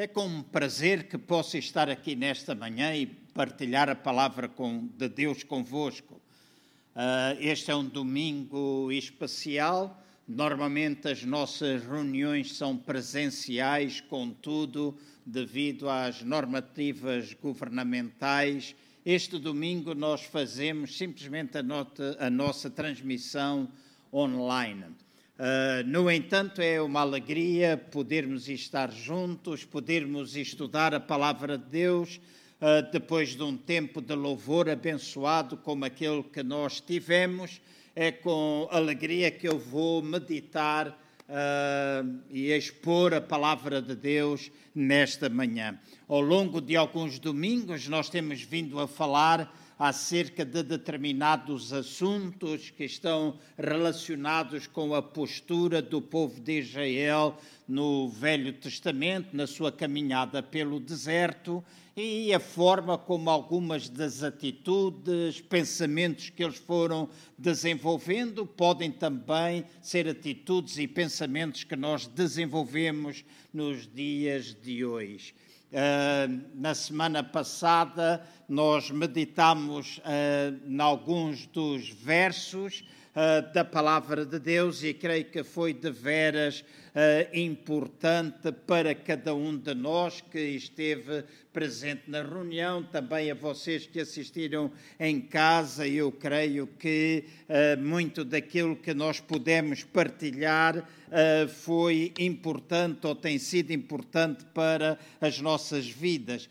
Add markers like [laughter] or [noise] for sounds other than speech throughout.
É com prazer que posso estar aqui nesta manhã e partilhar a palavra com, de Deus convosco. Uh, este é um domingo especial. Normalmente as nossas reuniões são presenciais, contudo, devido às normativas governamentais, este domingo nós fazemos simplesmente a, nota, a nossa transmissão online. Uh, no entanto, é uma alegria podermos estar juntos, podermos estudar a palavra de Deus uh, depois de um tempo de louvor abençoado como aquele que nós tivemos. É com alegria que eu vou meditar uh, e expor a palavra de Deus nesta manhã. Ao longo de alguns domingos, nós temos vindo a falar acerca de determinados assuntos que estão relacionados com a postura do povo de Israel no Velho Testamento, na sua caminhada pelo deserto e a forma como algumas das atitudes, pensamentos que eles foram desenvolvendo podem também ser atitudes e pensamentos que nós desenvolvemos nos dias de hoje. Uh, na semana passada, nós meditamos uh, em alguns dos versos uh, da palavra de Deus e creio que foi de veras uh, importante para cada um de nós que esteve presente na reunião, também a vocês que assistiram em casa. Eu creio que uh, muito daquilo que nós pudemos partilhar uh, foi importante ou tem sido importante para as nossas vidas.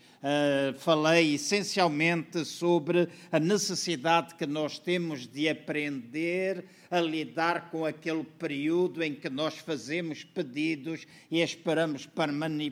Falei essencialmente sobre a necessidade que nós temos de aprender a lidar com aquele período em que nós fazemos pedidos e esperamos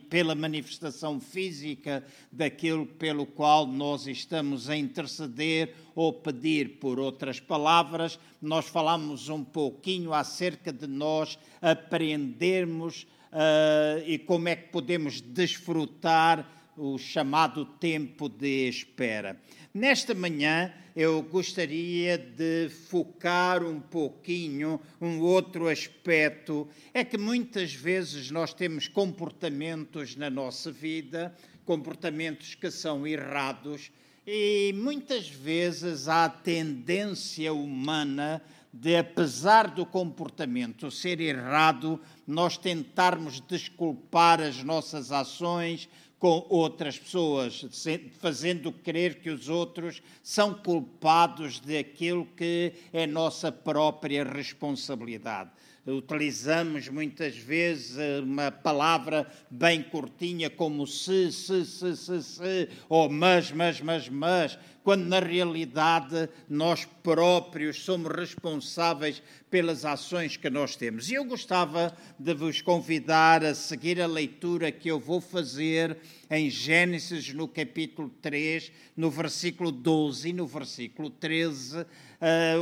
pela manifestação física daquilo pelo qual nós estamos a interceder ou pedir. Por outras palavras, nós falamos um pouquinho acerca de nós aprendermos uh, e como é que podemos desfrutar o chamado tempo de espera. Nesta manhã eu gostaria de focar um pouquinho um outro aspecto. É que muitas vezes nós temos comportamentos na nossa vida, comportamentos que são errados, e muitas vezes há a tendência humana de, apesar do comportamento ser errado, nós tentarmos desculpar as nossas ações com outras pessoas, fazendo crer que os outros são culpados daquilo que é nossa própria responsabilidade. Utilizamos muitas vezes uma palavra bem curtinha como se, se, se, se, se, ou mas, mas, mas, mas, quando na realidade nós próprios somos responsáveis pelas ações que nós temos. E eu gostava de vos convidar a seguir a leitura que eu vou fazer em Gênesis, no capítulo 3, no versículo 12 e no versículo 13, uh,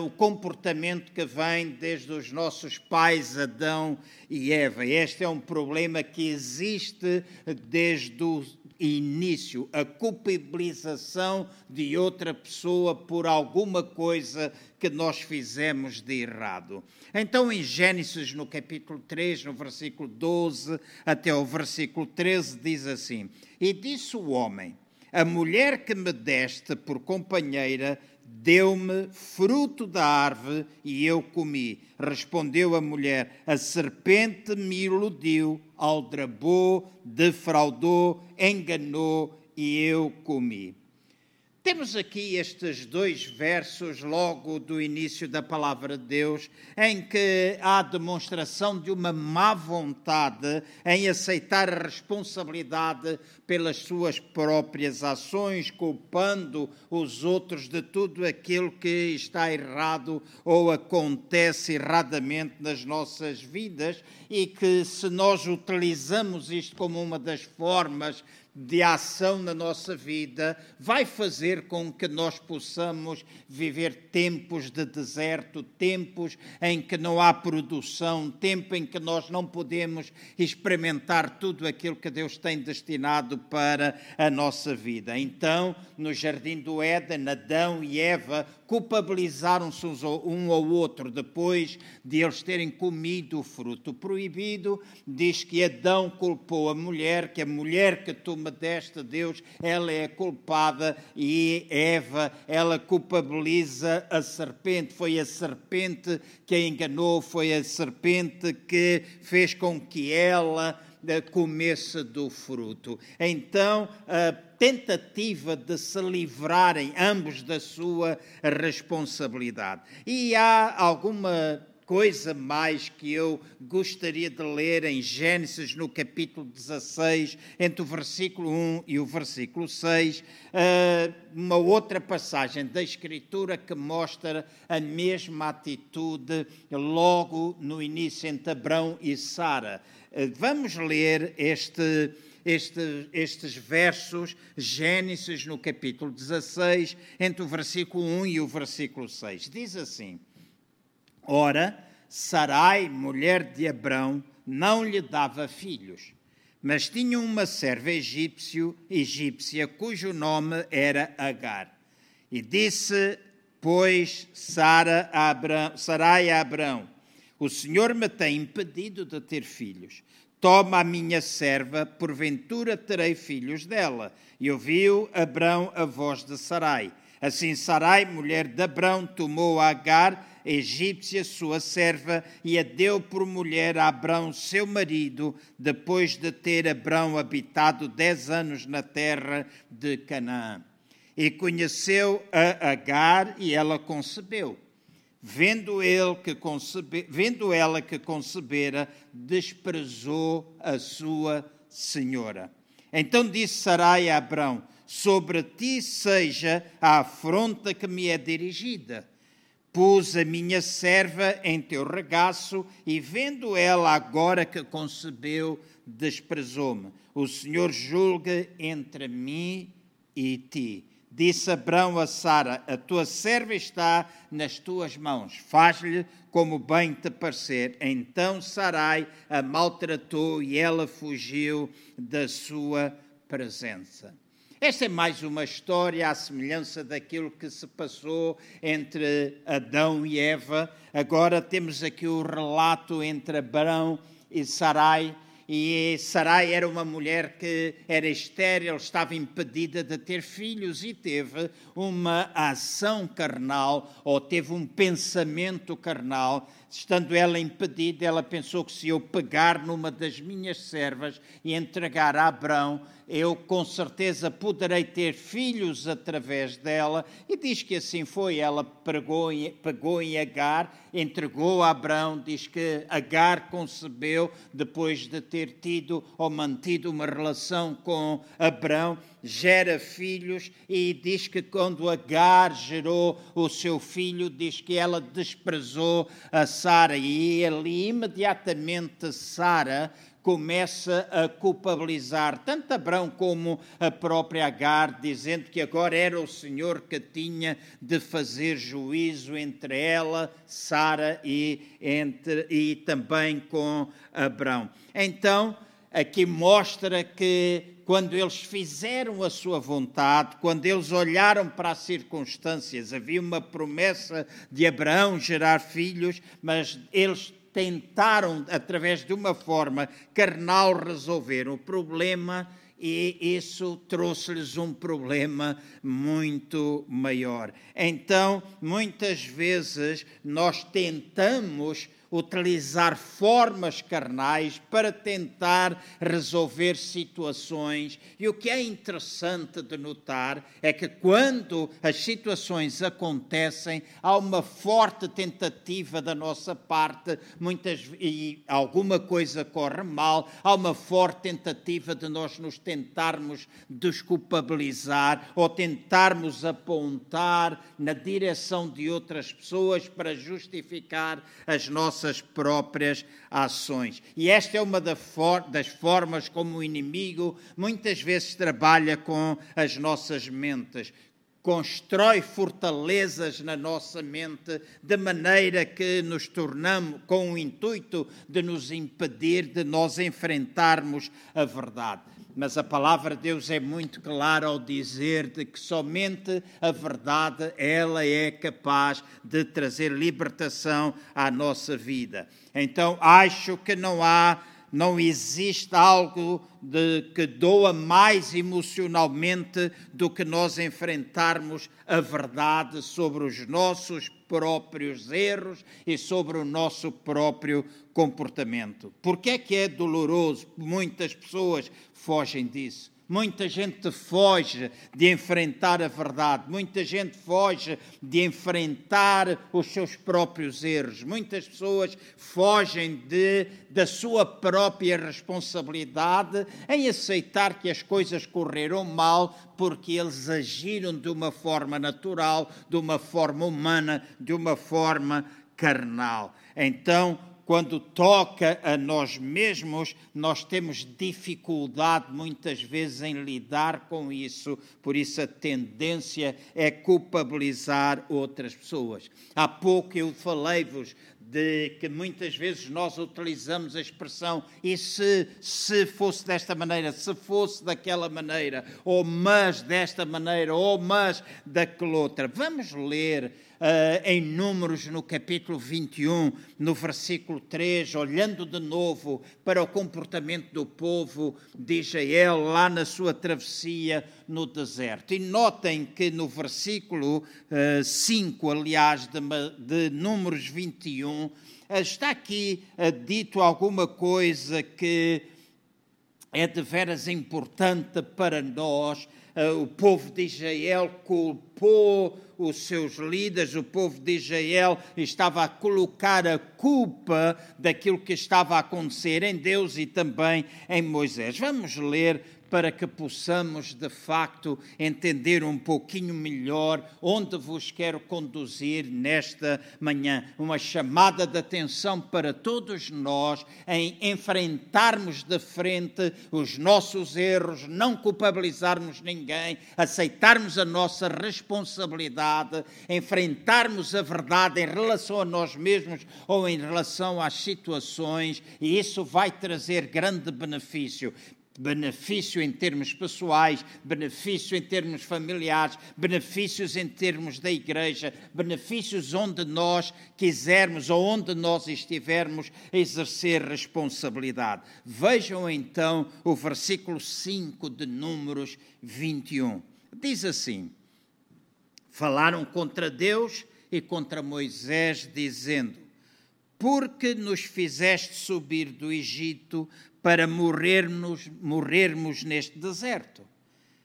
o comportamento que vem desde os nossos pais Adão e Eva. Este é um problema que existe desde o início, a culpabilização de outra pessoa por alguma coisa que nós fizemos de errado. Então, em Gênesis, no capítulo 3, no versículo 12 até o versículo 13, diz assim: E disse o homem: A mulher que me deste por companheira deu-me fruto da árvore e eu comi. Respondeu a mulher: A serpente me iludiu, aldrabou, defraudou, enganou e eu comi. Temos aqui estes dois versos, logo do início da palavra de Deus, em que há demonstração de uma má vontade em aceitar a responsabilidade pelas suas próprias ações, culpando os outros de tudo aquilo que está errado ou acontece erradamente nas nossas vidas, e que se nós utilizamos isto como uma das formas de ação na nossa vida vai fazer com que nós possamos viver tempos de deserto, tempos em que não há produção, tempo em que nós não podemos experimentar tudo aquilo que Deus tem destinado para a nossa vida. Então, no jardim do Éden, Adão e Eva culpabilizaram-se um ao outro depois de eles terem comido o fruto proibido. Diz que Adão culpou a mulher, que a mulher que tu me deste, Deus, ela é culpada, e Eva, ela culpabiliza a serpente. Foi a serpente que a enganou, foi a serpente que fez com que ela comesse do fruto. Então, a tentativa de se livrarem ambos da sua responsabilidade. E há alguma coisa mais que eu gostaria de ler em Gênesis, no capítulo 16, entre o versículo 1 e o versículo 6, ah, uma outra passagem da Escritura que mostra a mesma atitude logo no início entre Abrão e Sara. Ah, vamos ler este. Este, estes versos, Gênesis no capítulo 16, entre o versículo 1 e o versículo 6. Diz assim: Ora, Sarai, mulher de Abrão, não lhe dava filhos, mas tinha uma serva egípcio, egípcia cujo nome era Agar. E disse, pois, Sara a Abrão, Sarai a Abrão: O Senhor me tem impedido de ter filhos. Toma a minha serva, porventura terei filhos dela. E ouviu Abrão a voz de Sarai. Assim Sarai, mulher de Abrão, tomou Agar, egípcia, sua serva, e a deu por mulher a Abrão, seu marido, depois de ter Abrão habitado dez anos na terra de Canaã. E conheceu a Agar e ela concebeu. Vendo, ele que concebe, vendo ela que concebera, desprezou a sua senhora. Então disse Sarai a Abrão: Sobre ti seja a afronta que me é dirigida Pus a minha serva em teu regaço e, vendo ela agora que concebeu, desprezou-me. O Senhor julga entre mim e ti. Disse Abraão a Sara: A tua serva está nas tuas mãos, faz-lhe como bem te parecer. Então Sarai a maltratou e ela fugiu da sua presença. Esta é mais uma história à semelhança daquilo que se passou entre Adão e Eva. Agora temos aqui o relato entre Abraão e Sarai. E Sarai era uma mulher que era estéril, estava impedida de ter filhos e teve uma ação carnal ou teve um pensamento carnal Estando ela impedida, ela pensou que se eu pegar numa das minhas servas e entregar a Abrão, eu com certeza poderei ter filhos através dela. E diz que assim foi. Ela pegou pegou em Agar, entregou a Abrão, diz que Agar concebeu depois de ter tido ou mantido uma relação com Abrão gera filhos e diz que quando Agar gerou o seu filho, diz que ela desprezou a Sara e ali imediatamente Sara começa a culpabilizar tanto Abraão como a própria Agar, dizendo que agora era o Senhor que tinha de fazer juízo entre ela, Sara e, entre, e também com Abraão. Então, aqui mostra que quando eles fizeram a sua vontade, quando eles olharam para as circunstâncias, havia uma promessa de Abraão gerar filhos, mas eles tentaram, através de uma forma carnal, resolver o problema e isso trouxe-lhes um problema muito maior. Então, muitas vezes, nós tentamos utilizar formas carnais para tentar resolver situações. E o que é interessante de notar é que quando as situações acontecem, há uma forte tentativa da nossa parte, muitas e alguma coisa corre mal, há uma forte tentativa de nós nos tentarmos desculpabilizar ou tentarmos apontar na direção de outras pessoas para justificar as nossas nossas próprias ações. E esta é uma das formas como o inimigo muitas vezes trabalha com as nossas mentes constrói fortalezas na nossa mente, de maneira que nos tornamos com o intuito de nos impedir de nós enfrentarmos a verdade. Mas a palavra de Deus é muito clara ao dizer de que somente a verdade ela é capaz de trazer libertação à nossa vida. Então acho que não há não existe algo de, que doa mais emocionalmente do que nós enfrentarmos a verdade sobre os nossos próprios erros e sobre o nosso próprio comportamento. Por que é que é doloroso? Muitas pessoas fogem disso. Muita gente foge de enfrentar a verdade, muita gente foge de enfrentar os seus próprios erros, muitas pessoas fogem de, da sua própria responsabilidade em aceitar que as coisas correram mal porque eles agiram de uma forma natural, de uma forma humana, de uma forma carnal. Então, quando toca a nós mesmos, nós temos dificuldade muitas vezes em lidar com isso, por isso a tendência é culpabilizar outras pessoas. Há pouco eu falei-vos de que muitas vezes nós utilizamos a expressão e se, se fosse desta maneira, se fosse daquela maneira, ou mas desta maneira, ou mas daquela outra. Vamos ler em Números, no capítulo 21, no versículo 3, olhando de novo para o comportamento do povo de Israel lá na sua travessia no deserto. E notem que no versículo uh, eh, 5, aliás, de, de Números 21, uh, eh, está aqui dito alguma coisa que é de veras importante para nós. o povo de Israel culpou os seus líderes, o povo de Israel, estava a colocar a culpa daquilo que estava a acontecer em Deus e também em Moisés. Vamos ler para que possamos de facto entender um pouquinho melhor onde vos quero conduzir nesta manhã. Uma chamada de atenção para todos nós em enfrentarmos de frente os nossos erros, não culpabilizarmos ninguém, aceitarmos a nossa responsabilidade, enfrentarmos a verdade em relação a nós mesmos ou em relação às situações, e isso vai trazer grande benefício benefício em termos pessoais, benefício em termos familiares, benefícios em termos da igreja, benefícios onde nós quisermos ou onde nós estivermos a exercer responsabilidade. Vejam então o versículo 5 de Números 21. Diz assim: Falaram contra Deus e contra Moisés, dizendo: Porque nos fizeste subir do Egito para morrermos, morrermos neste deserto.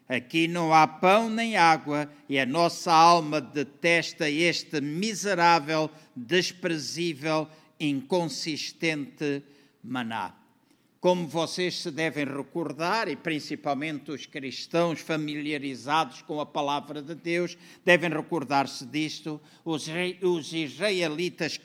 Aqui não há pão nem água, e a nossa alma detesta este miserável, desprezível, inconsistente maná. Como vocês se devem recordar, e principalmente os cristãos familiarizados com a palavra de Deus, devem recordar-se disto. Os, os israelitas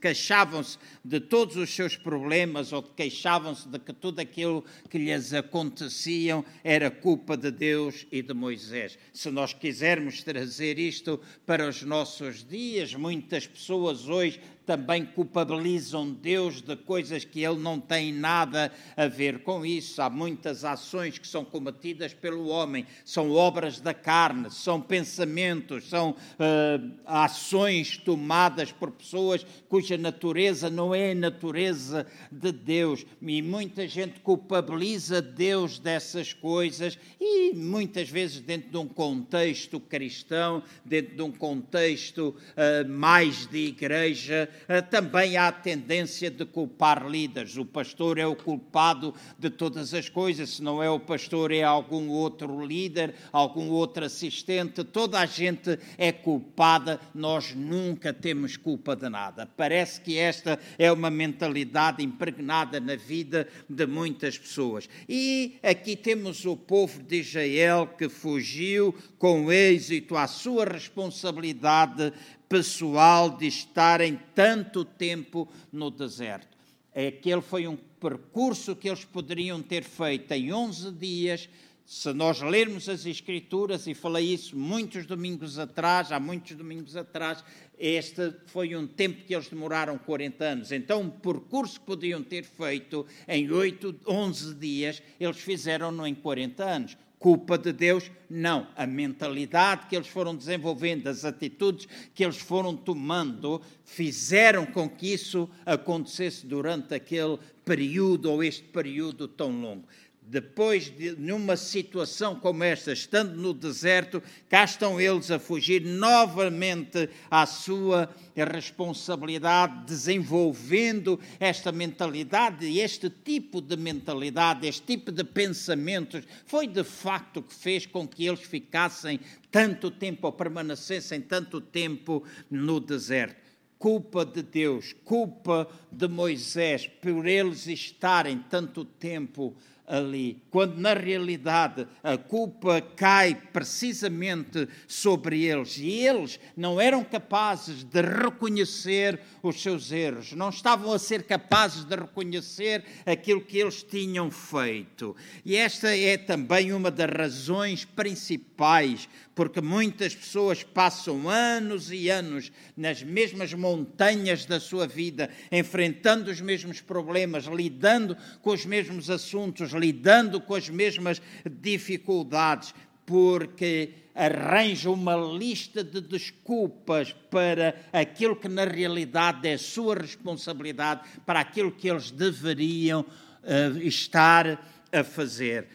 queixavam-se de todos os seus problemas ou queixavam-se de que tudo aquilo que lhes acontecia era culpa de Deus e de Moisés. Se nós quisermos trazer isto para os nossos dias, muitas pessoas hoje também culpabilizam Deus de coisas que Ele não tem nada a ver com isso. Há muitas ações que são cometidas pelo homem, são obras da carne, são pensamentos, são uh, ações tomadas por pessoas cuja natureza não é a natureza de Deus. E muita gente culpabiliza Deus dessas coisas e muitas vezes dentro de um contexto cristão, dentro de um contexto uh, mais de igreja, também há a tendência de culpar líderes. O pastor é o culpado de todas as coisas, se não é o pastor, é algum outro líder, algum outro assistente, toda a gente é culpada, nós nunca temos culpa de nada. Parece que esta é uma mentalidade impregnada na vida de muitas pessoas. E aqui temos o povo de Israel que fugiu com êxito à sua responsabilidade pessoal de estarem tanto tempo no deserto. Aquele foi um percurso que eles poderiam ter feito em 11 dias, se nós lermos as Escrituras, e falei isso muitos domingos atrás, há muitos domingos atrás, este foi um tempo que eles demoraram 40 anos. Então, um percurso que podiam ter feito em 8, 11 dias, eles fizeram-no em 40 anos. Culpa de Deus? Não. A mentalidade que eles foram desenvolvendo, as atitudes que eles foram tomando, fizeram com que isso acontecesse durante aquele período ou este período tão longo depois de numa situação como esta, estando no deserto, cá estão eles a fugir novamente à sua responsabilidade, desenvolvendo esta mentalidade, este tipo de mentalidade, este tipo de pensamentos, foi de facto que fez com que eles ficassem tanto tempo, ou permanecessem tanto tempo no deserto. Culpa de Deus, culpa de Moisés por eles estarem tanto tempo ali, quando na realidade a culpa cai precisamente sobre eles e eles não eram capazes de reconhecer os seus erros, não estavam a ser capazes de reconhecer aquilo que eles tinham feito. E esta é também uma das razões principais porque muitas pessoas passam anos e anos nas mesmas montanhas da sua vida, enfrentando os mesmos problemas, lidando com os mesmos assuntos, lidando com as mesmas dificuldades, porque arranjam uma lista de desculpas para aquilo que na realidade é sua responsabilidade, para aquilo que eles deveriam uh, estar a fazer.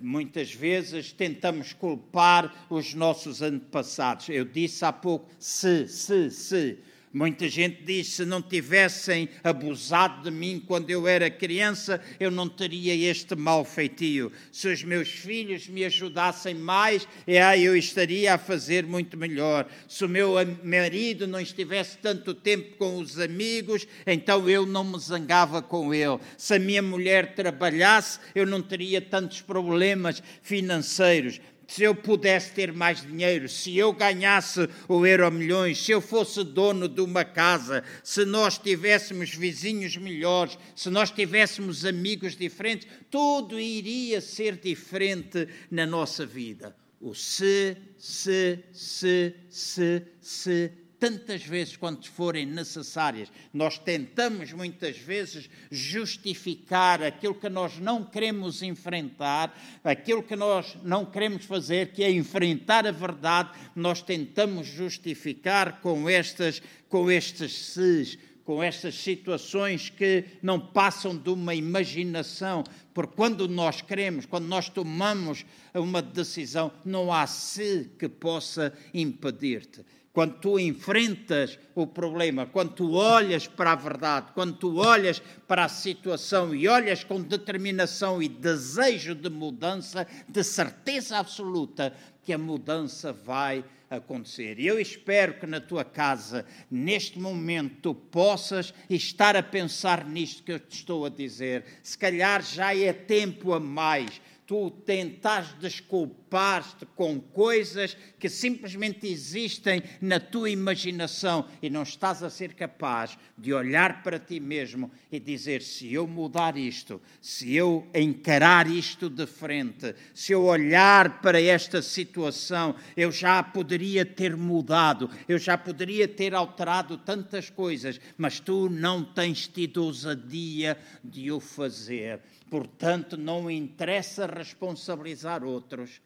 Muitas vezes tentamos culpar os nossos antepassados. Eu disse há pouco, se, se, se. Muita gente diz: se não tivessem abusado de mim quando eu era criança, eu não teria este mal feitio. Se os meus filhos me ajudassem mais, é, eu estaria a fazer muito melhor. Se o meu marido não estivesse tanto tempo com os amigos, então eu não me zangava com ele. Se a minha mulher trabalhasse, eu não teria tantos problemas financeiros se eu pudesse ter mais dinheiro, se eu ganhasse o euro milhões, se eu fosse dono de uma casa, se nós tivéssemos vizinhos melhores, se nós tivéssemos amigos diferentes, tudo iria ser diferente na nossa vida. O se, se, se, se, se, tantas vezes quanto forem necessárias. Nós tentamos muitas vezes justificar aquilo que nós não queremos enfrentar, aquilo que nós não queremos fazer, que é enfrentar a verdade, nós tentamos justificar com estas com estes ses, com estas situações que não passam de uma imaginação, porque quando nós queremos, quando nós tomamos uma decisão, não há se que possa impedir-te quando tu enfrentas o problema, quando tu olhas para a verdade, quando tu olhas para a situação e olhas com determinação e desejo de mudança, de certeza absoluta que a mudança vai acontecer. E eu espero que na tua casa, neste momento, tu possas estar a pensar nisto que eu te estou a dizer. Se calhar já é tempo a mais tu tentas desculpar-te com coisas que simplesmente existem na tua imaginação e não estás a ser capaz de olhar para ti mesmo e dizer: se eu mudar isto, se eu encarar isto de frente, se eu olhar para esta situação, eu já poderia ter mudado, eu já poderia ter alterado tantas coisas, mas tu não tens tido ousadia de o fazer. Portanto, não interessa responsabilizar outros.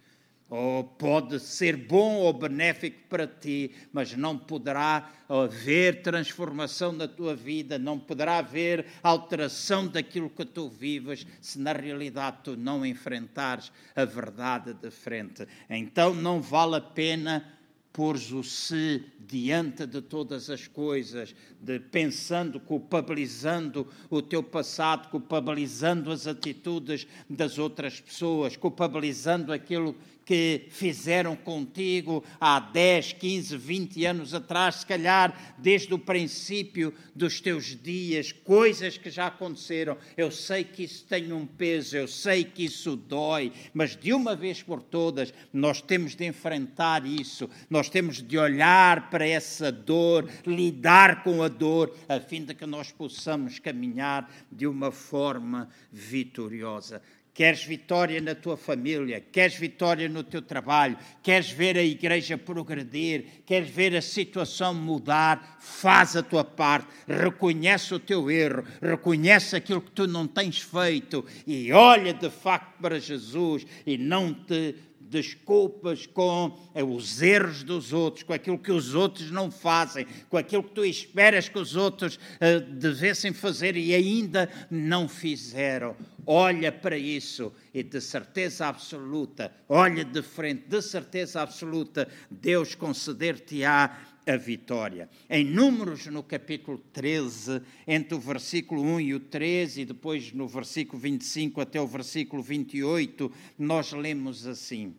Ou pode ser bom ou benéfico para ti, mas não poderá haver transformação na tua vida, não poderá haver alteração daquilo que tu vives, se na realidade tu não enfrentares a verdade de frente. Então não vale a pena pôres o se diante de todas as coisas, de pensando, culpabilizando o teu passado, culpabilizando as atitudes das outras pessoas, culpabilizando aquilo que fizeram contigo há 10, 15, 20 anos atrás, se calhar desde o princípio dos teus dias, coisas que já aconteceram. Eu sei que isso tem um peso, eu sei que isso dói, mas de uma vez por todas nós temos de enfrentar isso, nós temos de olhar para essa dor, lidar com a dor, a fim de que nós possamos caminhar de uma forma vitoriosa. Queres vitória na tua família, queres vitória no teu trabalho, queres ver a igreja progredir, queres ver a situação mudar, faz a tua parte, reconhece o teu erro, reconhece aquilo que tu não tens feito e olha de facto para Jesus e não te desculpas com eh, os erros dos outros, com aquilo que os outros não fazem, com aquilo que tu esperas que os outros uh, devessem fazer e ainda não fizeram. Olha para isso e de certeza absoluta, olha de frente, de certeza absoluta, Deus conceder-te-á a vitória. Em Números, no capítulo 13, entre o versículo 1 e o 13, e depois no versículo 25 até o versículo 28, nós lemos assim: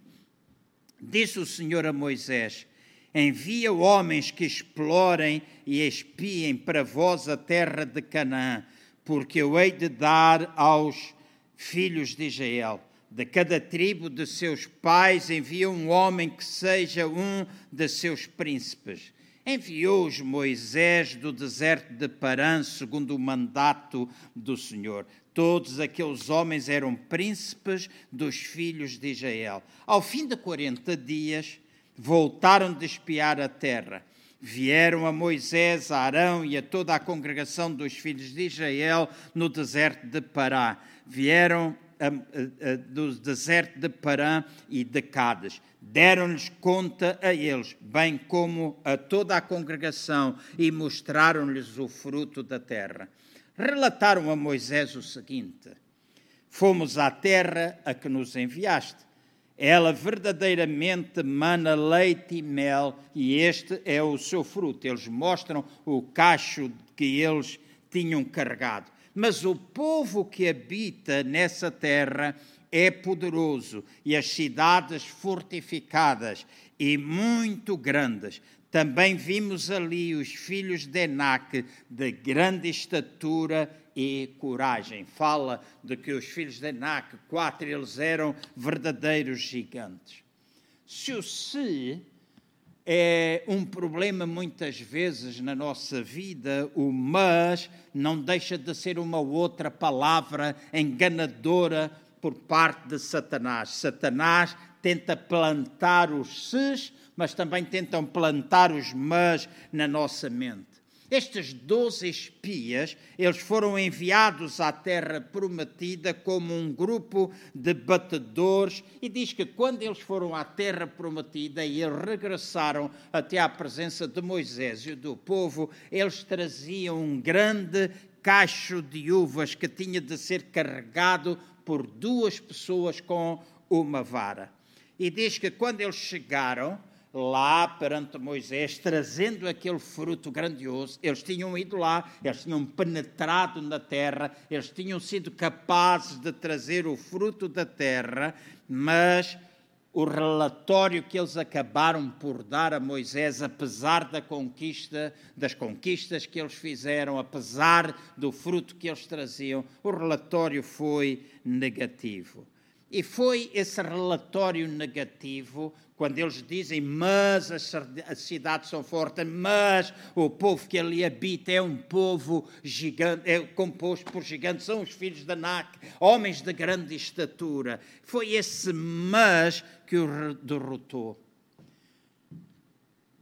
Disse o Senhor a Moisés: Envia homens que explorem e espiem para vós a terra de Canaã, porque eu hei de dar aos filhos de Israel. De cada tribo de seus pais envia um homem que seja um de seus príncipes enviou-os Moisés do deserto de Parã, segundo o mandato do Senhor. Todos aqueles homens eram príncipes dos filhos de Israel. Ao fim de 40 dias, voltaram de espiar a terra. Vieram a Moisés, a Arão e a toda a congregação dos filhos de Israel no deserto de Pará. Vieram do deserto de Parã e de Cádiz. Deram-lhes conta a eles, bem como a toda a congregação, e mostraram-lhes o fruto da terra. Relataram a Moisés o seguinte: Fomos à terra a que nos enviaste. Ela verdadeiramente mana leite e mel, e este é o seu fruto. Eles mostram o cacho que eles tinham carregado. Mas o povo que habita nessa terra é poderoso e as cidades fortificadas e muito grandes. Também vimos ali os filhos de Enac de grande estatura e coragem. Fala de que os filhos de Enac, quatro, eles eram verdadeiros gigantes. Se o se é um problema muitas vezes na nossa vida, o mas não deixa de ser uma outra palavra enganadora por parte de Satanás. Satanás tenta plantar os ses, mas também tentam plantar os mas na nossa mente. Estes doze espias, eles foram enviados à terra prometida como um grupo de batedores e diz que quando eles foram à terra prometida e eles regressaram até à presença de Moisés e do povo, eles traziam um grande cacho de uvas que tinha de ser carregado por duas pessoas com uma vara. E diz que quando eles chegaram, lá perante Moisés, trazendo aquele fruto grandioso. Eles tinham ido lá, eles tinham penetrado na terra, eles tinham sido capazes de trazer o fruto da terra, mas o relatório que eles acabaram por dar a Moisés, apesar da conquista, das conquistas que eles fizeram, apesar do fruto que eles traziam, o relatório foi negativo. E foi esse relatório negativo, quando eles dizem, mas as cidades são fortes, mas o povo que ali habita é um povo gigante, é composto por gigantes, são os filhos de Anak, homens de grande estatura. Foi esse mas que o derrotou.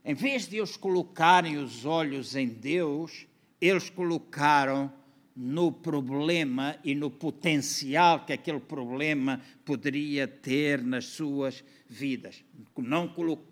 Em vez de eles colocarem os olhos em Deus, eles colocaram no problema e no potencial que aquele problema poderia ter nas suas vidas. Não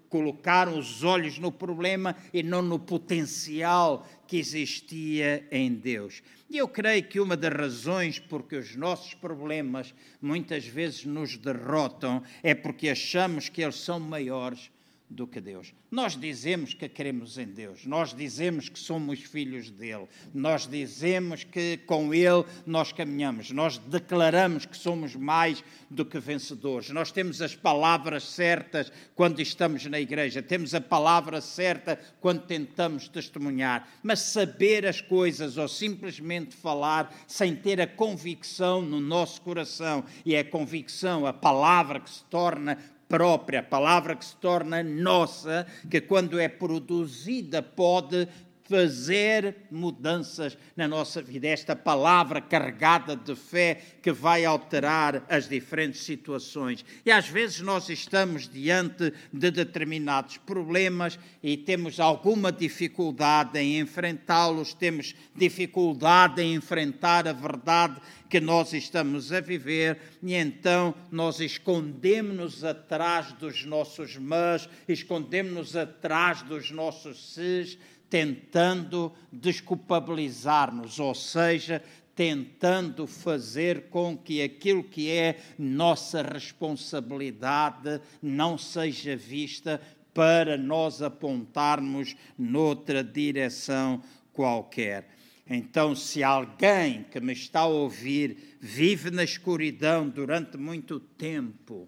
colocaram os olhos no problema e não no potencial que existia em Deus. E eu creio que uma das razões porque os nossos problemas muitas vezes nos derrotam é porque achamos que eles são maiores do que Deus. Nós dizemos que queremos em Deus, nós dizemos que somos filhos dele, nós dizemos que com ele nós caminhamos, nós declaramos que somos mais do que vencedores. Nós temos as palavras certas quando estamos na igreja, temos a palavra certa quando tentamos testemunhar, mas saber as coisas ou simplesmente falar sem ter a convicção no nosso coração e é a convicção, a palavra que se torna própria, palavra que se torna nossa, que quando é produzida pode fazer mudanças na nossa vida. Esta palavra carregada de fé que vai alterar as diferentes situações. E às vezes nós estamos diante de determinados problemas e temos alguma dificuldade em enfrentá-los, temos dificuldade em enfrentar a verdade que nós estamos a viver, e então nós escondemos-nos atrás dos nossos mas, escondemos-nos atrás dos nossos ses, tentando desculpabilizar-nos, ou seja, tentando fazer com que aquilo que é nossa responsabilidade não seja vista para nós apontarmos noutra direção qualquer. Então, se alguém que me está a ouvir vive na escuridão durante muito tempo,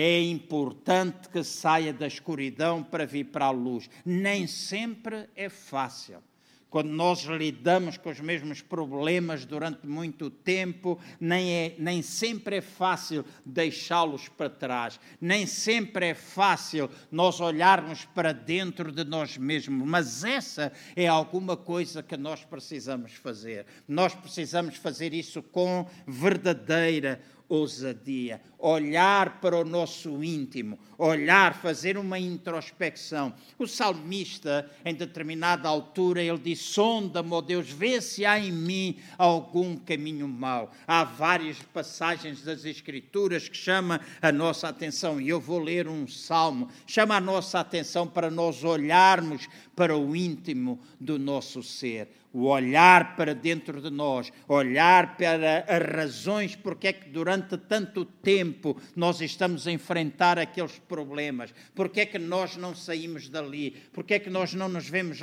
é importante que saia da escuridão para vir para a luz. Nem sempre é fácil. Quando nós lidamos com os mesmos problemas durante muito tempo, nem, é, nem sempre é fácil deixá-los para trás, nem sempre é fácil nós olharmos para dentro de nós mesmos, mas essa é alguma coisa que nós precisamos fazer. Nós precisamos fazer isso com verdadeira ousadia, olhar para o nosso íntimo, olhar, fazer uma introspecção. O salmista, em determinada altura, ele diz: Sonda-me, ó Deus, vê se há em mim algum caminho mau. Há várias passagens das Escrituras que chamam a nossa atenção, e eu vou ler um salmo, chama a nossa atenção para nós olharmos para o íntimo do nosso ser o olhar para dentro de nós, olhar para as razões porque é que durante tanto tempo nós estamos a enfrentar aqueles problemas, porque é que nós não saímos dali, porque é que nós não nos vemos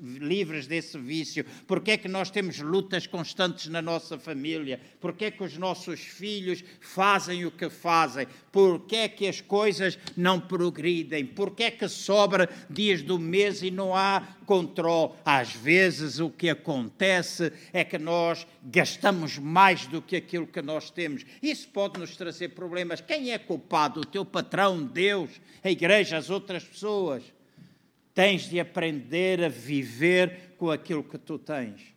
livres desse vício, porque é que nós temos lutas constantes na nossa família, porque é que os nossos filhos fazem o que fazem, porque é que as coisas não progridem, porque é que sobra dias do mês e não há controle. Às vezes o que acontece é que nós gastamos mais do que aquilo que nós temos. Isso pode nos trazer problemas. Quem é culpado? O teu patrão, Deus, a igreja, as outras pessoas. Tens de aprender a viver com aquilo que tu tens.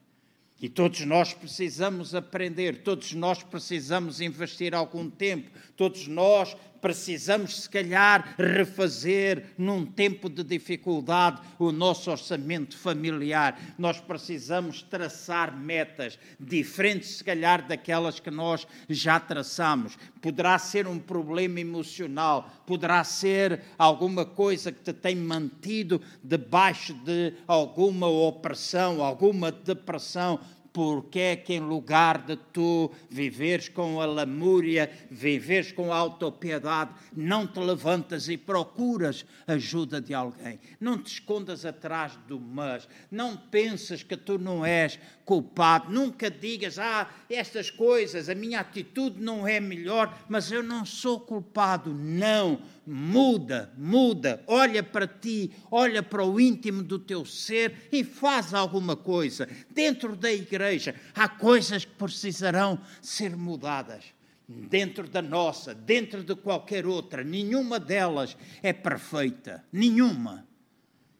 E todos nós precisamos aprender, todos nós precisamos investir algum tempo, todos nós precisamos, se calhar, refazer num tempo de dificuldade o nosso orçamento familiar. Nós precisamos traçar metas diferentes, se calhar, daquelas que nós já traçamos. Poderá ser um problema emocional, poderá ser alguma coisa que te tem mantido debaixo de alguma opressão, alguma depressão porque é que em lugar de tu viveres com a lamúria, viveres com a autopiedade, não te levantas e procuras ajuda de alguém. Não te escondas atrás do mas. Não pensas que tu não és culpado. Nunca digas, ah, estas coisas, a minha atitude não é melhor, mas eu não sou culpado. Não muda, muda, olha para ti, olha para o íntimo do teu ser e faz alguma coisa. Dentro da igreja há coisas que precisarão ser mudadas. Dentro da nossa, dentro de qualquer outra, nenhuma delas é perfeita, nenhuma.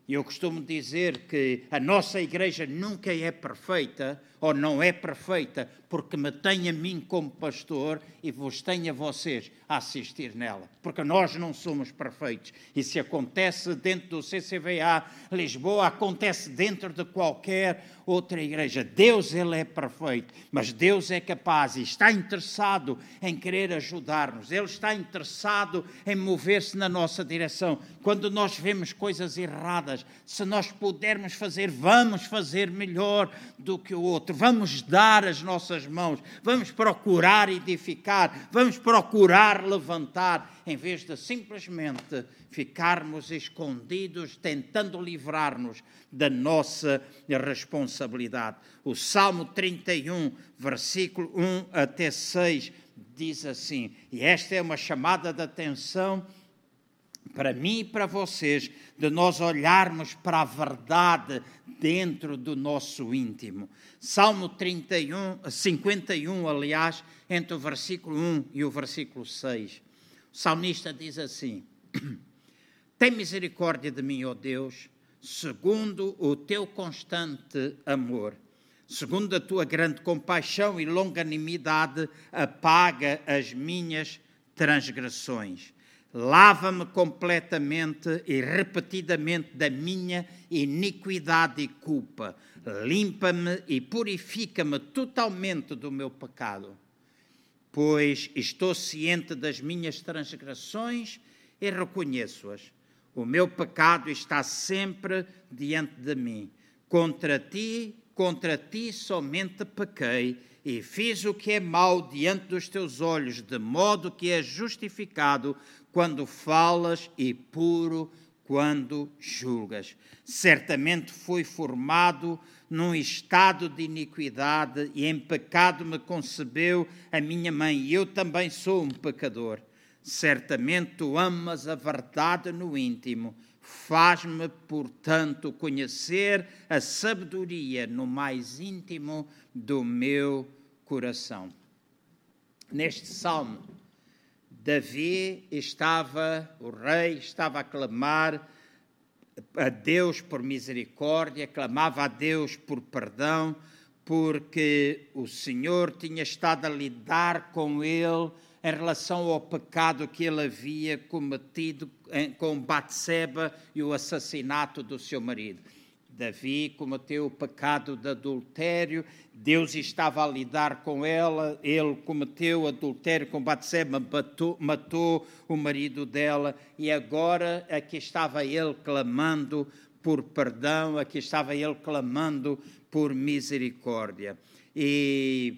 Eu costumo dizer que a nossa igreja nunca é perfeita, ou não é perfeita, porque me tem a mim como pastor e vos tenho a vocês a assistir nela. Porque nós não somos perfeitos. E se acontece dentro do CCVA Lisboa, acontece dentro de qualquer outra igreja. Deus, Ele é perfeito, mas Deus é capaz e está interessado em querer ajudar-nos. Ele está interessado em mover-se na nossa direção. Quando nós vemos coisas erradas, se nós pudermos fazer, vamos fazer melhor do que o outro. Vamos dar as nossas mãos, vamos procurar edificar, vamos procurar levantar, em vez de simplesmente ficarmos escondidos, tentando livrar-nos da nossa responsabilidade. O Salmo 31, versículo 1 até 6, diz assim, e esta é uma chamada de atenção para mim e para vocês, de nós olharmos para a verdade dentro do nosso íntimo. Salmo 31, 51, aliás, entre o versículo 1 e o versículo 6. O salmista diz assim: [clears throat] Tem misericórdia de mim, ó Deus, segundo o teu constante amor. Segundo a tua grande compaixão e longanimidade, apaga as minhas transgressões. Lava-me completamente e repetidamente da minha iniquidade e culpa. Limpa-me e purifica-me totalmente do meu pecado. Pois estou ciente das minhas transgressões e reconheço-as. O meu pecado está sempre diante de mim. Contra ti, contra ti somente pequei e fiz o que é mau diante dos teus olhos, de modo que és justificado quando falas e puro quando julgas. Certamente fui formado num estado de iniquidade e em pecado me concebeu a minha mãe, e eu também sou um pecador. Certamente tu amas a verdade no íntimo. Faz-me, portanto, conhecer a sabedoria no mais íntimo do meu coração. Neste salmo, Davi estava, o rei estava a clamar a Deus por misericórdia, clamava a Deus por perdão, porque o Senhor tinha estado a lidar com ele em relação ao pecado que ele havia cometido com Batseba e o assassinato do seu marido. Davi cometeu o pecado de adultério, Deus estava a lidar com ela, ele cometeu adultério com Batseba, matou, matou o marido dela e agora aqui estava ele clamando por perdão, aqui estava ele clamando por misericórdia. E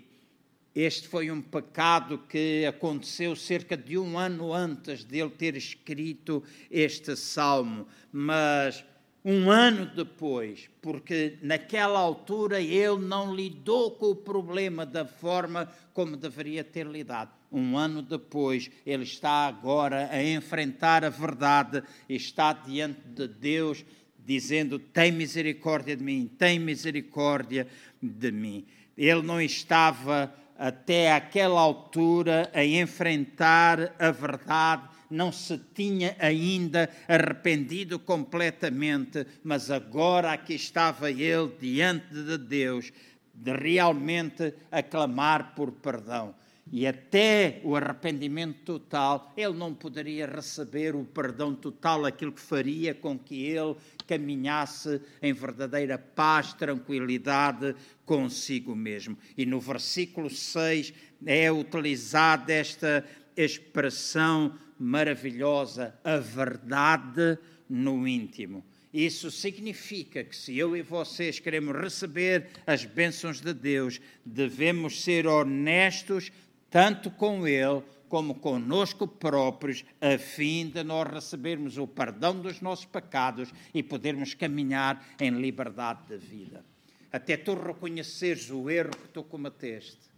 este foi um pecado que aconteceu cerca de um ano antes de ele ter escrito este salmo, mas um ano depois, porque naquela altura ele não lidou com o problema da forma como deveria ter lidado. Um ano depois, ele está agora a enfrentar a verdade, está diante de Deus, dizendo: Tem misericórdia de mim, tem misericórdia de mim. Ele não estava até aquela altura a enfrentar a verdade não se tinha ainda arrependido completamente, mas agora aqui estava ele diante de Deus, de realmente a clamar por perdão. E até o arrependimento total, ele não poderia receber o perdão total, aquilo que faria com que ele caminhasse em verdadeira paz, tranquilidade consigo mesmo. E no versículo 6 é utilizada esta expressão maravilhosa, a verdade no íntimo. Isso significa que se eu e vocês queremos receber as bênçãos de Deus, devemos ser honestos tanto com Ele como conosco próprios, a fim de nós recebermos o perdão dos nossos pecados e podermos caminhar em liberdade de vida. Até tu reconheceres o erro que tu cometeste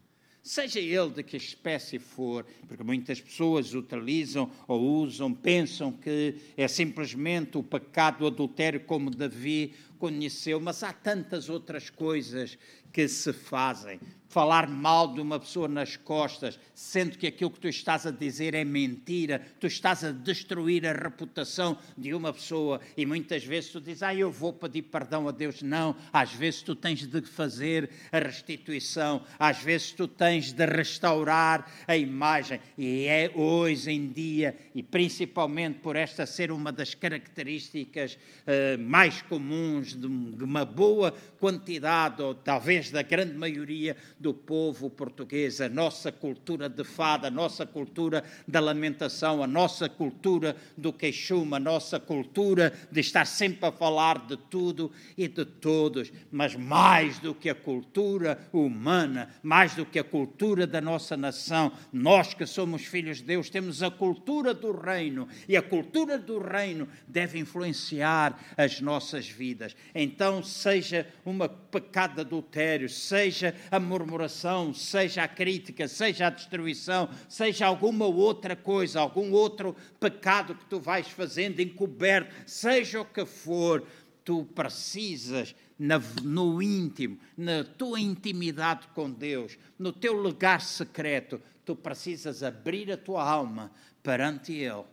seja ele de que espécie for, porque muitas pessoas utilizam ou usam, pensam que é simplesmente o pecado do adultério, como Davi conheceu, mas há tantas outras coisas que se fazem falar mal de uma pessoa nas costas, sendo que aquilo que tu estás a dizer é mentira, tu estás a destruir a reputação de uma pessoa e muitas vezes tu dizes, ah, eu vou pedir perdão a Deus. Não, às vezes tu tens de fazer a restituição, às vezes tu tens de restaurar a imagem e é hoje em dia, e principalmente por esta ser uma das características uh, mais comuns de uma boa quantidade, ou talvez da grande maioria do povo português, a nossa cultura de fada, a nossa cultura da lamentação, a nossa cultura do queixume, a nossa cultura de estar sempre a falar de tudo e de todos, mas mais do que a cultura humana, mais do que a cultura da nossa nação, nós que somos filhos de Deus temos a cultura do reino e a cultura do reino deve influenciar as nossas vidas. Então, seja um pecado de adultério, seja a murmuração, murmuração, seja a crítica, seja a destruição, seja alguma outra coisa, algum outro pecado que tu vais fazendo encoberto, seja o que for, tu precisas na, no íntimo, na tua intimidade com Deus, no teu lugar secreto, tu precisas abrir a tua alma perante Ele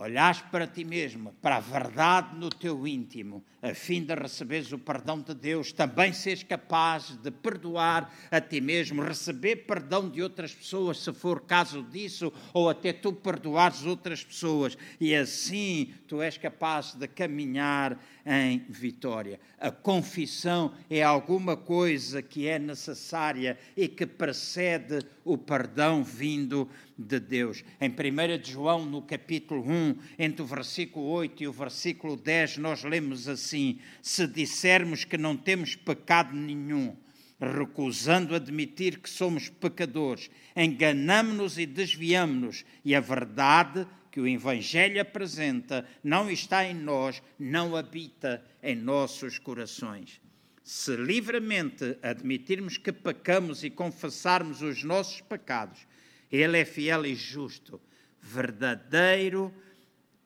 olhares para ti mesmo, para a verdade no teu íntimo, a fim de receberes o perdão de Deus, também seres capaz de perdoar a ti mesmo, receber perdão de outras pessoas, se for caso disso, ou até tu perdoares outras pessoas, e assim tu és capaz de caminhar em vitória. A confissão é alguma coisa que é necessária e que precede o perdão vindo de Deus. Em 1 João, no capítulo 1, entre o versículo 8 e o versículo 10, nós lemos assim: Se dissermos que não temos pecado nenhum, recusando admitir que somos pecadores, enganamos-nos e desviamos-nos, e a verdade que o Evangelho apresenta não está em nós, não habita em nossos corações. Se livremente admitirmos que pecamos e confessarmos os nossos pecados, Ele é fiel e justo, verdadeiro,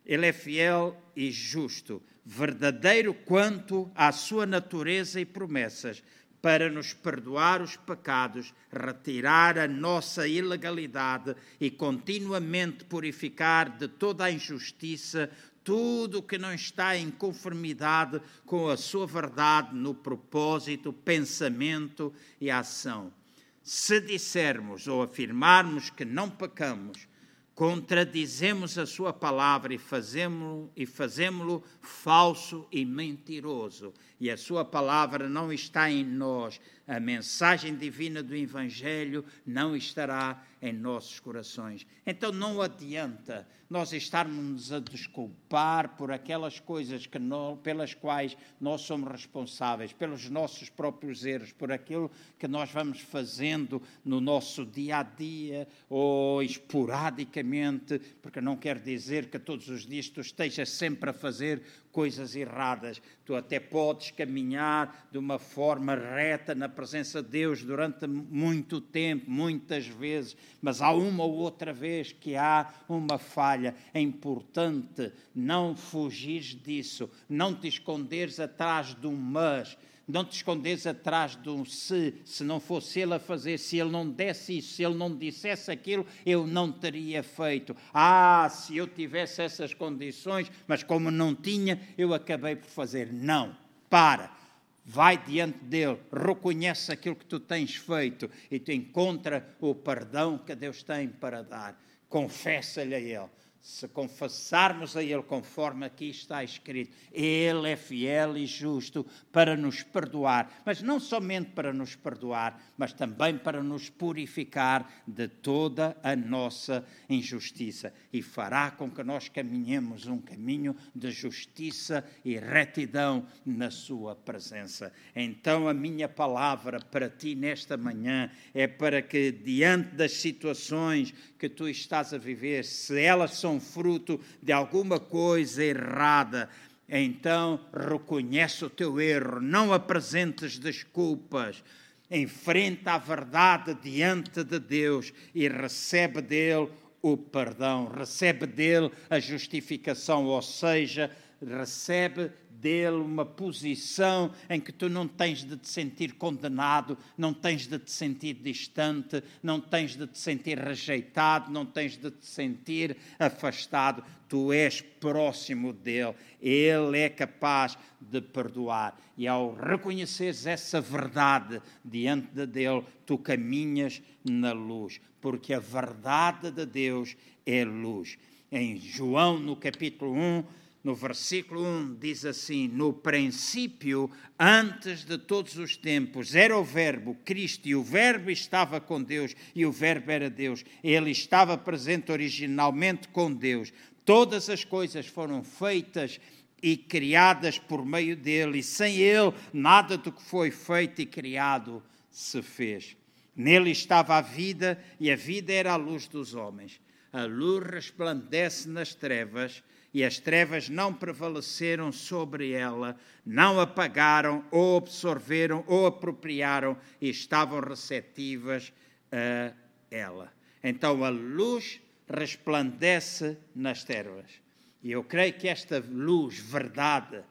Ele é fiel e justo, verdadeiro quanto à sua natureza e promessas para nos perdoar os pecados, retirar a nossa ilegalidade e continuamente purificar de toda a injustiça tudo o que não está em conformidade com a sua verdade no propósito, pensamento e ação. Se dissermos ou afirmarmos que não pecamos, contradizemos a sua palavra e fazemos-lo fazemos falso e mentiroso. E a sua palavra não está em nós. A mensagem divina do Evangelho não estará em nossos corações. Então não adianta nós estarmos a desculpar por aquelas coisas que não, pelas quais nós somos responsáveis, pelos nossos próprios erros, por aquilo que nós vamos fazendo no nosso dia a dia ou esporadicamente, porque não quer dizer que todos os dias tu estejas sempre a fazer coisas erradas. Tu até podes caminhar de uma forma reta na presença de Deus durante muito tempo, muitas vezes, mas há uma ou outra vez que há uma falha. É importante não fugires disso, não te esconderes atrás de um mas não te escondes atrás de um se, se não fosse ele a fazer, se ele não desse isso, se ele não dissesse aquilo, eu não teria feito. Ah, se eu tivesse essas condições, mas como não tinha, eu acabei por fazer. Não, para. Vai diante dele, reconhece aquilo que tu tens feito e te encontra o perdão que Deus tem para dar. Confessa-lhe a ele se confessarmos a Ele conforme aqui está escrito, Ele é fiel e justo para nos perdoar, mas não somente para nos perdoar, mas também para nos purificar de toda a nossa injustiça e fará com que nós caminhemos um caminho de justiça e retidão na Sua presença. Então, a minha palavra para ti nesta manhã é para que, diante das situações que tu estás a viver, se elas são fruto de alguma coisa errada, então reconhece o teu erro, não apresentes desculpas, enfrenta a verdade diante de Deus e recebe dele o perdão, recebe dele a justificação, ou seja, recebe dele uma posição em que tu não tens de te sentir condenado, não tens de te sentir distante, não tens de te sentir rejeitado, não tens de te sentir afastado. Tu és próximo dele, ele é capaz de perdoar. E ao reconheceres essa verdade diante de dele, tu caminhas na luz, porque a verdade de Deus é luz. Em João, no capítulo 1, no versículo 1 diz assim: No princípio, antes de todos os tempos, era o Verbo, Cristo, e o Verbo estava com Deus, e o Verbo era Deus. Ele estava presente originalmente com Deus. Todas as coisas foram feitas e criadas por meio dele, e sem ele, nada do que foi feito e criado se fez. Nele estava a vida, e a vida era a luz dos homens. A luz resplandece nas trevas e as trevas não prevaleceram sobre ela, não apagaram, ou absorveram, ou apropriaram e estavam receptivas a ela. Então a luz resplandece nas trevas. E eu creio que esta luz, verdade,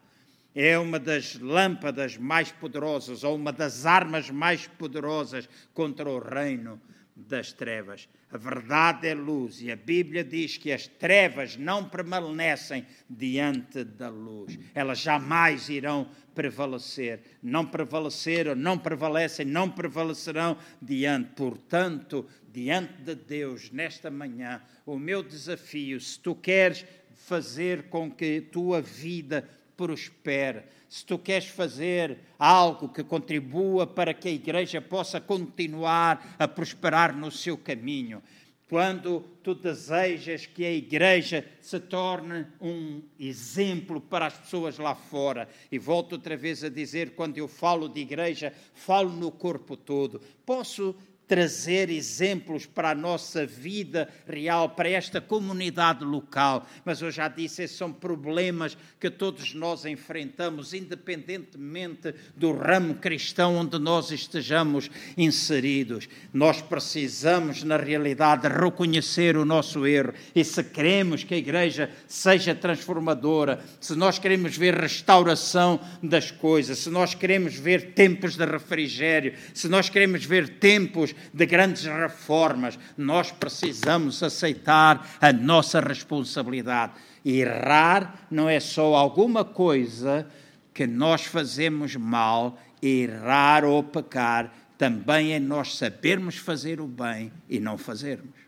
é uma das lâmpadas mais poderosas, ou uma das armas mais poderosas contra o reino das trevas. A verdade é luz e a Bíblia diz que as trevas não permanecem diante da luz. Elas jamais irão prevalecer. Não prevaleceram, não prevalecem, não prevalecerão diante. Portanto, diante de Deus, nesta manhã, o meu desafio, se tu queres fazer com que tua vida prospere, se tu queres fazer algo que contribua para que a igreja possa continuar a prosperar no seu caminho, quando tu desejas que a igreja se torne um exemplo para as pessoas lá fora. E volto outra vez a dizer: quando eu falo de igreja, falo no corpo todo. Posso trazer exemplos para a nossa vida real, para esta comunidade local. Mas eu já disse, esses são problemas que todos nós enfrentamos, independentemente do ramo cristão onde nós estejamos inseridos. Nós precisamos, na realidade, reconhecer o nosso erro e se queremos que a igreja seja transformadora, se nós queremos ver restauração das coisas, se nós queremos ver tempos de refrigério, se nós queremos ver tempos de grandes reformas, nós precisamos aceitar a nossa responsabilidade. Errar não é só alguma coisa que nós fazemos mal, errar ou pecar também é nós sabermos fazer o bem e não fazermos.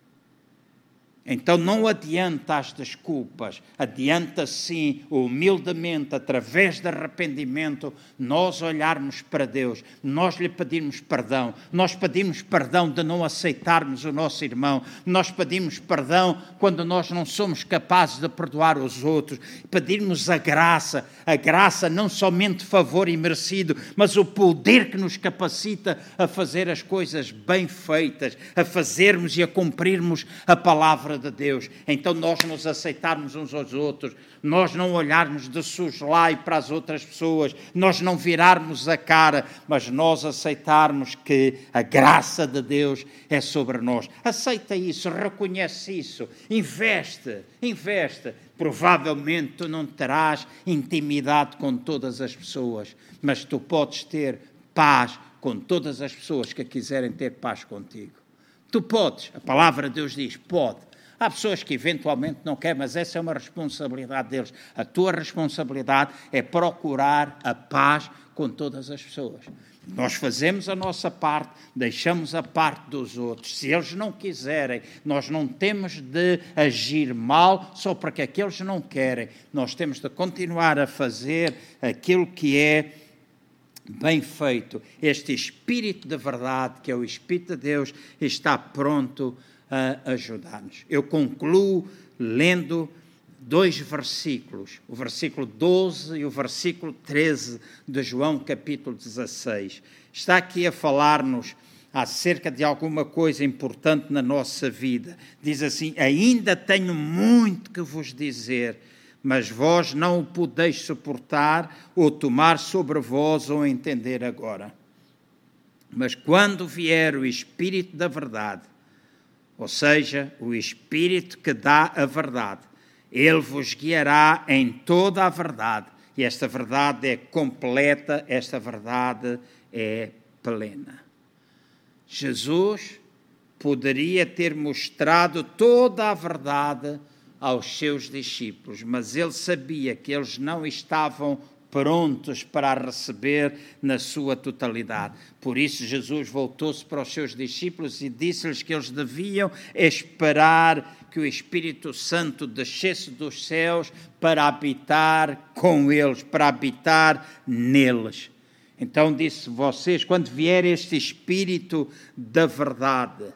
Então não adianta as desculpas, adianta sim, humildemente, através de arrependimento, nós olharmos para Deus, nós lhe pedirmos perdão, nós pedimos perdão de não aceitarmos o nosso irmão, nós pedimos perdão quando nós não somos capazes de perdoar os outros, pedirmos a graça, a graça não somente favor e merecido, mas o poder que nos capacita a fazer as coisas bem feitas, a fazermos e a cumprirmos a palavra palavra de Deus. Então nós nos aceitarmos uns aos outros, nós não olharmos de suslai para as outras pessoas, nós não virarmos a cara, mas nós aceitarmos que a graça de Deus é sobre nós. Aceita isso, reconhece isso, investe, investe. Provavelmente tu não terás intimidade com todas as pessoas, mas tu podes ter paz com todas as pessoas que quiserem ter paz contigo. Tu podes, a palavra de Deus diz: pode. Há pessoas que eventualmente não querem, mas essa é uma responsabilidade deles. A tua responsabilidade é procurar a paz com todas as pessoas. Nós fazemos a nossa parte, deixamos a parte dos outros. Se eles não quiserem, nós não temos de agir mal só porque aqueles não querem. Nós temos de continuar a fazer aquilo que é bem feito. Este Espírito de verdade, que é o Espírito de Deus, está pronto ajudar-nos. Eu concluo lendo dois versículos, o versículo 12 e o versículo 13 de João, capítulo 16. Está aqui a falar-nos acerca de alguma coisa importante na nossa vida. Diz assim: Ainda tenho muito que vos dizer, mas vós não o podeis suportar ou tomar sobre vós ou entender agora. Mas quando vier o Espírito da Verdade, ou seja, o Espírito que dá a verdade. Ele vos guiará em toda a verdade, e esta verdade é completa, esta verdade é plena. Jesus poderia ter mostrado toda a verdade aos seus discípulos, mas ele sabia que eles não estavam prontos para receber na sua totalidade. Por isso, Jesus voltou-se para os seus discípulos e disse-lhes que eles deviam esperar que o Espírito Santo descesse dos céus para habitar com eles, para habitar neles. Então disse: Vocês, quando vier este Espírito da verdade,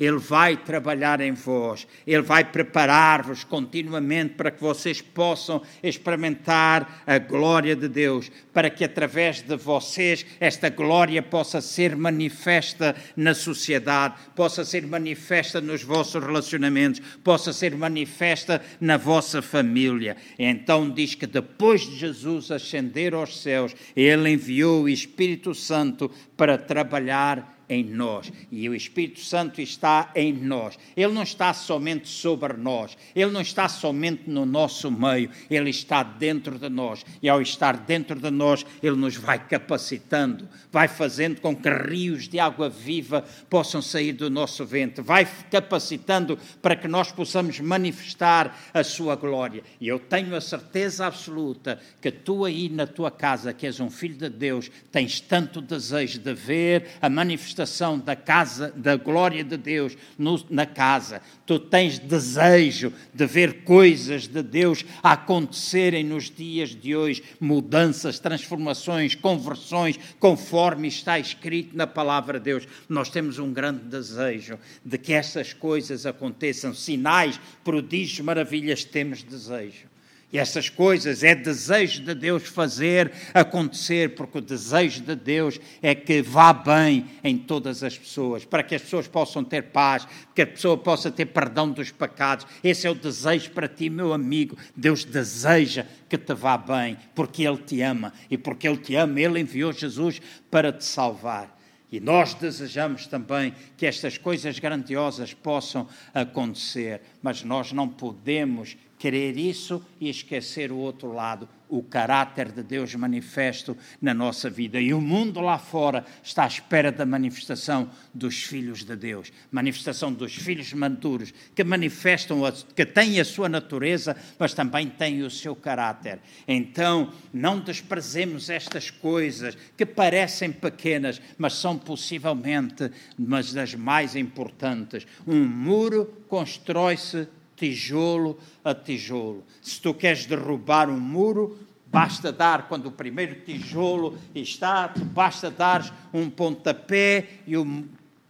ele vai trabalhar em vós, Ele vai preparar-vos continuamente para que vocês possam experimentar a glória de Deus, para que através de vocês esta glória possa ser manifesta na sociedade, possa ser manifesta nos vossos relacionamentos, possa ser manifesta na vossa família. Então diz que depois de Jesus ascender aos céus, Ele enviou o Espírito Santo para trabalhar em nós. E o Espírito Santo está em nós. Ele não está somente sobre nós, ele não está somente no nosso meio, ele está dentro de nós. E ao estar dentro de nós, ele nos vai capacitando, vai fazendo com que rios de água viva possam sair do nosso ventre, vai capacitando para que nós possamos manifestar a sua glória. E eu tenho a certeza absoluta que tu aí na tua casa, que és um filho de Deus, tens tanto desejo de ver a manifestação da casa, da glória de Deus no, na casa. Tu tens desejo de ver coisas de Deus acontecerem nos dias de hoje, mudanças, transformações, conversões, conforme está escrito na palavra de Deus. Nós temos um grande desejo de que essas coisas aconteçam, sinais, prodígios, maravilhas, temos desejo. E essas coisas é desejo de Deus fazer acontecer, porque o desejo de Deus é que vá bem em todas as pessoas, para que as pessoas possam ter paz, que a pessoa possa ter perdão dos pecados. Esse é o desejo para ti, meu amigo. Deus deseja que te vá bem, porque Ele te ama. E porque Ele te ama, Ele enviou Jesus para te salvar. E nós desejamos também que estas coisas grandiosas possam acontecer, mas nós não podemos querer isso e esquecer o outro lado, o caráter de Deus manifesto na nossa vida. E o mundo lá fora está à espera da manifestação dos filhos de Deus, manifestação dos filhos maduros, que manifestam, que têm a sua natureza, mas também têm o seu caráter. Então, não desprezemos estas coisas que parecem pequenas, mas são possivelmente mas das mais importantes. Um muro constrói-se tijolo a tijolo. Se tu queres derrubar um muro, basta dar, quando o primeiro tijolo está, basta dar um pontapé e o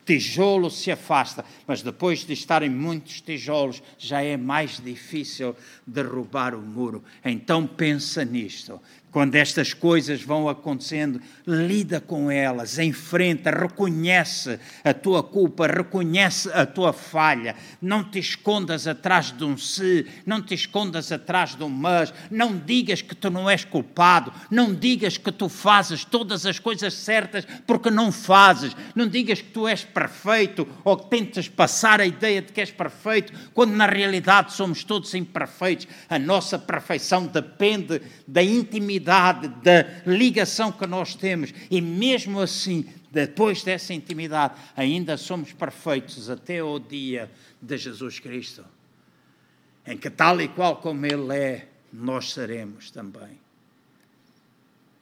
tijolo se afasta. Mas depois de estarem muitos tijolos, já é mais difícil derrubar o muro. Então pensa nisto. Quando estas coisas vão acontecendo, lida com elas, enfrenta, reconhece a tua culpa, reconhece a tua falha. Não te escondas atrás de um se, não te escondas atrás de um mas, não digas que tu não és culpado, não digas que tu fazes todas as coisas certas porque não fazes, não digas que tu és perfeito ou que tentas passar a ideia de que és perfeito, quando na realidade somos todos imperfeitos. A nossa perfeição depende da intimidade intimidade, da ligação que nós temos, e mesmo assim, depois dessa intimidade, ainda somos perfeitos até o dia de Jesus Cristo, em que, tal e qual como Ele é, nós seremos também.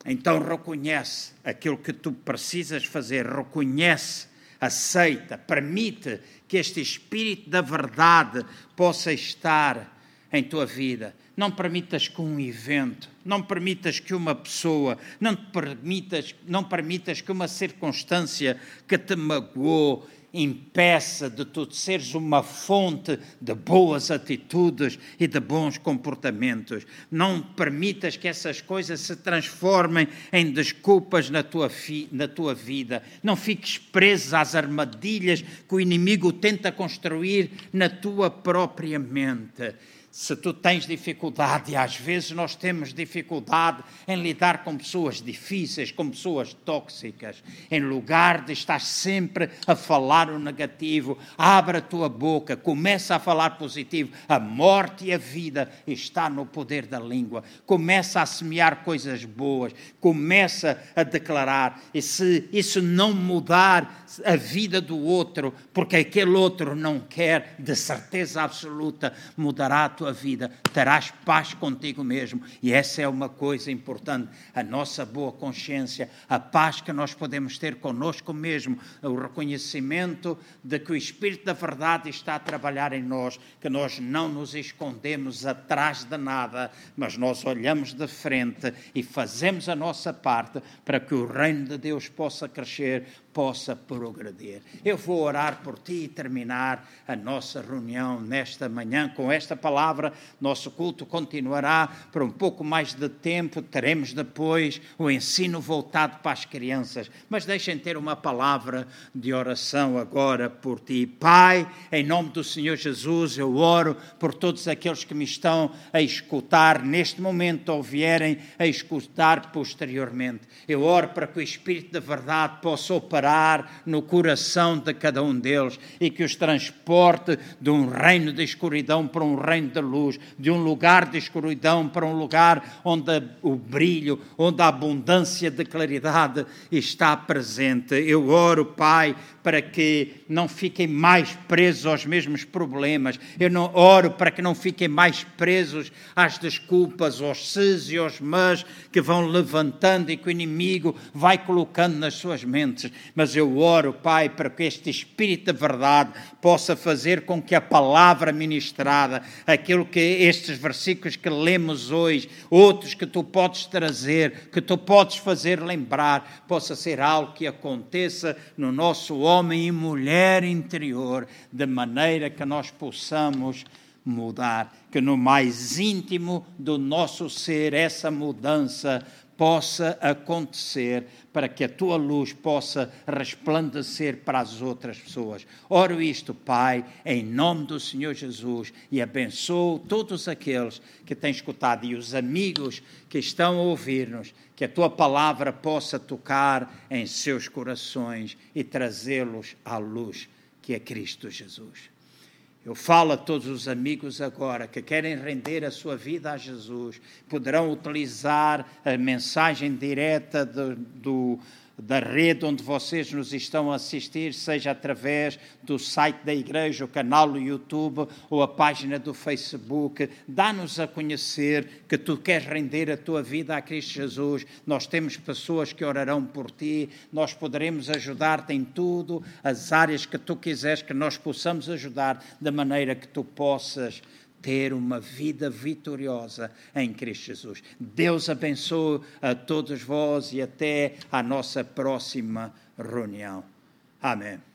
Então reconhece aquilo que tu precisas fazer, reconhece, aceita, permite que este Espírito da verdade possa estar em tua vida. Não permitas que um evento, não permitas que uma pessoa, não permitas, não permitas que uma circunstância que te magoou impeça de tu seres uma fonte de boas atitudes e de bons comportamentos. Não permitas que essas coisas se transformem em desculpas na tua, na tua vida. Não fiques preso às armadilhas que o inimigo tenta construir na tua própria mente se tu tens dificuldade, e às vezes nós temos dificuldade em lidar com pessoas difíceis, com pessoas tóxicas, em lugar de estar sempre a falar o negativo, abre a tua boca, começa a falar positivo. A morte e a vida está no poder da língua. Começa a semear coisas boas, começa a declarar. E se isso não mudar a vida do outro, porque aquele outro não quer, de certeza absoluta, mudará tua vida, terás paz contigo mesmo. E essa é uma coisa importante, a nossa boa consciência, a paz que nós podemos ter conosco mesmo, o reconhecimento de que o Espírito da verdade está a trabalhar em nós, que nós não nos escondemos atrás de nada, mas nós olhamos de frente e fazemos a nossa parte para que o reino de Deus possa crescer, possa progredir. Eu vou orar por ti e terminar a nossa reunião nesta manhã com esta palavra. Nosso culto continuará por um pouco mais de tempo, teremos depois o ensino voltado para as crianças. Mas deixem ter uma palavra de oração agora por ti. Pai, em nome do Senhor Jesus, eu oro por todos aqueles que me estão a escutar neste momento ou vierem a escutar posteriormente. Eu oro para que o Espírito da verdade possa operar no coração de cada um deles e que os transporte de um reino de escuridão para um reino de luz, de um lugar de escuridão para um lugar onde o brilho, onde a abundância de claridade está presente. Eu oro, Pai, para que não fiquem mais presos aos mesmos problemas. Eu não oro para que não fiquem mais presos às desculpas, aos ses e aos mas que vão levantando e que o inimigo vai colocando nas suas mentes. Mas eu oro, Pai, para que este Espírito de verdade possa fazer com que a palavra ministrada, aquilo que estes versículos que lemos hoje, outros que tu podes trazer, que tu podes fazer lembrar, possa ser algo que aconteça no nosso homem e mulher interior, de maneira que nós possamos mudar, que no mais íntimo do nosso ser essa mudança possa acontecer, para que a tua luz possa resplandecer para as outras pessoas. Oro isto, Pai, em nome do Senhor Jesus e abençoo todos aqueles que têm escutado e os amigos que estão a ouvir-nos, que a tua palavra possa tocar em seus corações e trazê-los à luz que é Cristo Jesus. Eu falo a todos os amigos agora que querem render a sua vida a Jesus, poderão utilizar a mensagem direta do, do da rede onde vocês nos estão a assistir, seja através do site da igreja, o canal do YouTube ou a página do Facebook. Dá-nos a conhecer que tu queres render a tua vida a Cristo Jesus. Nós temos pessoas que orarão por ti, nós poderemos ajudar-te em tudo, as áreas que tu quiseres que nós possamos ajudar, de maneira que tu possas ter uma vida vitoriosa em Cristo Jesus. Deus abençoe a todos vós e até a nossa próxima reunião. Amém.